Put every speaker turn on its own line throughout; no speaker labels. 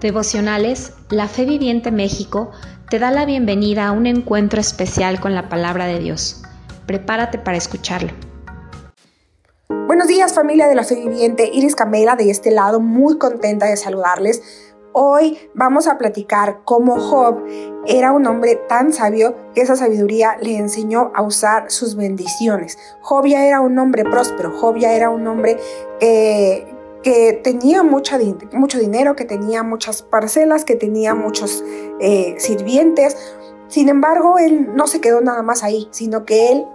Devocionales, la Fe Viviente México te da la bienvenida a un encuentro especial con la palabra de Dios. Prepárate para escucharlo.
Buenos días familia de la Fe Viviente, Iris Camela de este lado, muy contenta de saludarles. Hoy vamos a platicar cómo Job era un hombre tan sabio que esa sabiduría le enseñó a usar sus bendiciones. Job ya era un hombre próspero, Job ya era un hombre que, que tenía mucho dinero, que tenía muchas parcelas, que tenía muchos eh, sirvientes. Sin embargo, él no se quedó nada más ahí, sino que él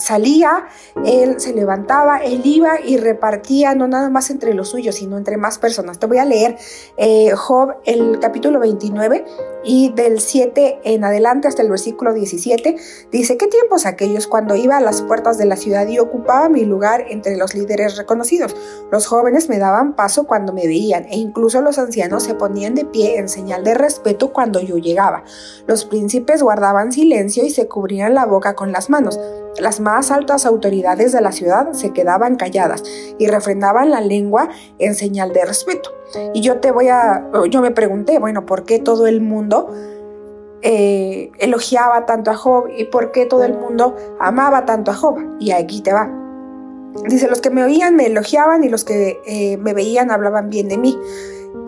salía, él se levantaba, él iba y repartía no nada más entre los suyos, sino entre más personas. Te voy a leer eh, Job, el capítulo 29 y del 7 en adelante hasta el versículo 17. Dice, ¿qué tiempos aquellos cuando iba a las puertas de la ciudad y ocupaba mi lugar entre los líderes reconocidos? Los jóvenes me daban paso cuando me veían e incluso los ancianos se ponían de pie en señal de respeto cuando yo llegaba. Los príncipes guardaban silencio y se cubrían la boca con las manos. Las más altas autoridades de la ciudad se quedaban calladas y refrendaban la lengua en señal de respeto. Y yo te voy a, yo me pregunté, bueno, ¿por qué todo el mundo eh, elogiaba tanto a Job y por qué todo el mundo amaba tanto a Job? Y aquí te va. Dice, los que me oían me elogiaban y los que eh, me veían hablaban bien de mí.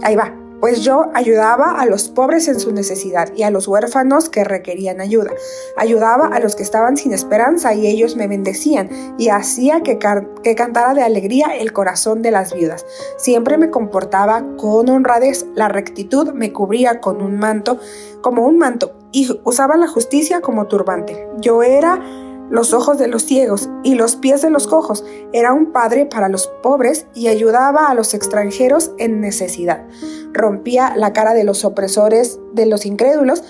Ahí va pues yo ayudaba a los pobres en su necesidad y a los huérfanos que requerían ayuda. Ayudaba a los que estaban sin esperanza y ellos me bendecían y hacía que, que cantara de alegría el corazón de las viudas. Siempre me comportaba con honradez, la rectitud me cubría con un manto, como un manto, y usaba la justicia como turbante. Yo era los ojos de los ciegos y los pies de los cojos. Era un padre para los pobres y ayudaba a los extranjeros en necesidad. Rompía la cara de los opresores de los incrédulos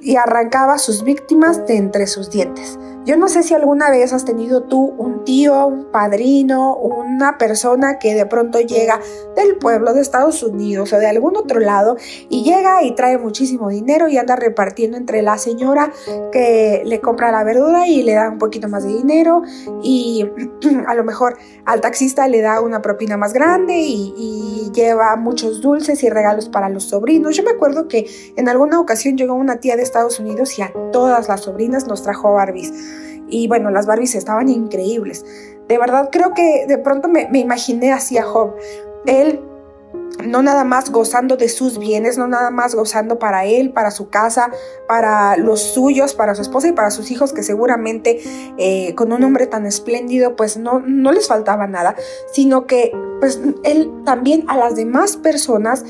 y arrancaba sus víctimas de entre sus dientes. Yo no sé si alguna vez has tenido tú un tío, un padrino, una persona que de pronto llega del pueblo de Estados Unidos o de algún otro lado y llega y trae muchísimo dinero y anda repartiendo entre la señora que le compra la verdura y le da un poquito más de dinero y a lo mejor al taxista le da una propina más grande y, lleva muchos dulces y regalos para los sobrinos. Yo me acuerdo que en alguna ocasión llegó una tía de Estados Unidos y a todas las sobrinas nos trajo Barbies. Y bueno, las Barbies estaban increíbles. De verdad creo que de pronto me, imaginé así a Job. Él no nada más gozando de sus bienes, no nada más gozando para él, para su casa, para los suyos, para su esposa y para sus hijos, que seguramente eh, con un hombre tan espléndido, pues no, no les faltaba nada, sino que pues él también a las demás personas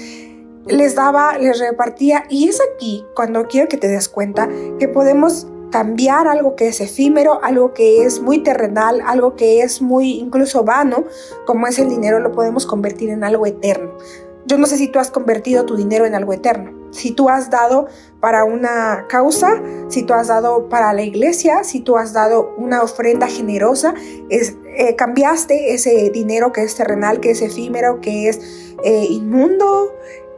les daba, les repartía. Y es aquí cuando quiero que te des cuenta que podemos cambiar algo que es efímero, algo que es muy terrenal, algo que es muy incluso vano, como es el dinero, lo podemos convertir en algo eterno. Yo no sé si tú has convertido tu dinero en algo eterno, si tú has dado para una causa, si tú has dado para la iglesia, si tú has dado una ofrenda generosa, es, eh, cambiaste ese dinero que es terrenal, que es efímero, que es eh, inmundo,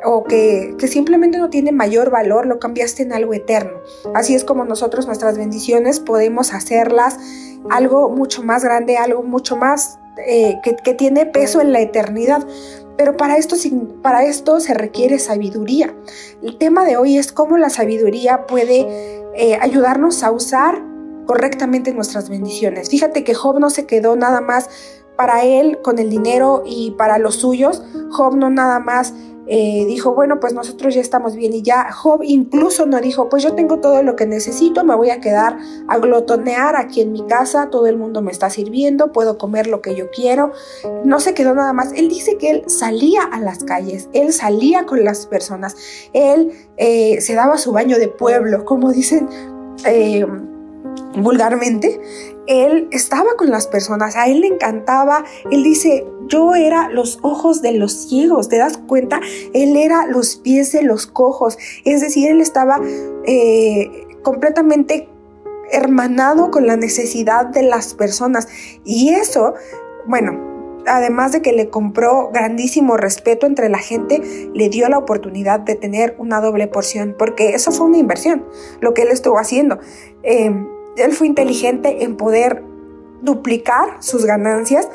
o que, simplemente no tiene mayor valor, lo cambiaste en algo eterno. Así es como nosotros nuestras bendiciones podemos hacerlas algo mucho más grande, algo mucho más eh, que, tiene peso en la eternidad. Pero para esto, para esto se requiere sabiduría. El tema de hoy es cómo la sabiduría puede eh, ayudarnos a usar correctamente nuestras bendiciones. Fíjate que Job no se quedó nada más para él con el dinero y para los suyos. Job no nada más eh, dijo, bueno, pues nosotros ya estamos bien y ya Job incluso no dijo, pues yo tengo todo lo que necesito, me voy a quedar a glotonear aquí en mi casa, todo el mundo me está sirviendo, puedo comer lo que yo quiero. No se quedó nada más. Él dice que él salía a las calles, él salía con las personas, él eh, se daba su baño de pueblo, como dicen. Eh, vulgarmente, él estaba con las personas, a él le encantaba, él dice, yo era los ojos de los ciegos, ¿te das cuenta? Él era los pies de los cojos, es decir, él estaba eh, completamente hermanado con la necesidad de las personas y eso, bueno, además de que le compró grandísimo respeto entre la gente, le dio la oportunidad de tener una doble porción, porque eso fue una inversión, lo que él estuvo haciendo. Em, él fue inteligente en poder duplicar sus ganancias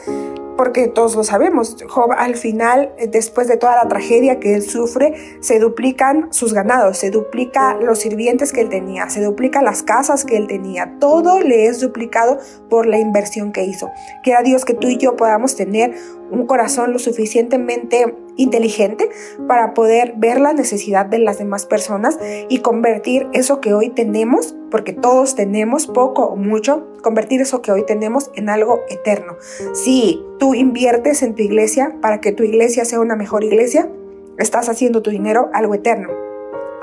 porque todos lo sabemos, Job al final, eh, después de toda la tragedia que él sufre, se duplican sus ganados, se duplica los sirvientes que él tenía, se duplica las casas que él tenía, todo le es duplicado por la inversión que hizo. Quiera Dios que tú y yo podamos tener un corazón lo suficientemente inteligente para poder ver la necesidad de las demás personas y convertir eso que hoy tenemos, porque todos tenemos poco o mucho, convertir eso que hoy tenemos en algo eterno. Si tú inviertes en tu iglesia para que tu iglesia sea una mejor iglesia, estás haciendo tu dinero algo eterno.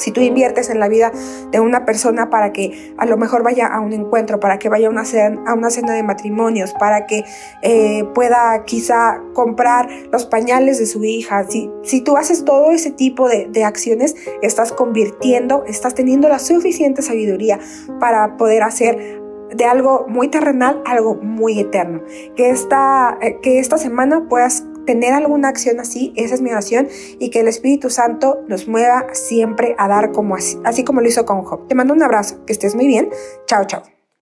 Si tú inviertes en la vida de una persona para que a lo mejor vaya a un encuentro, para que vaya a una cena, a una cena de matrimonios, para que eh, pueda quizá comprar los pañales de su hija, si, si tú haces todo ese tipo de, de acciones, estás convirtiendo, estás teniendo la suficiente sabiduría para poder hacer de algo muy terrenal algo muy eterno. Que esta, eh, que esta semana puedas tener alguna acción así, esa es mi oración, y que el Espíritu Santo nos mueva siempre a dar como así, así como lo hizo con Job. Te mando un abrazo, que estés muy bien. Chao, chao.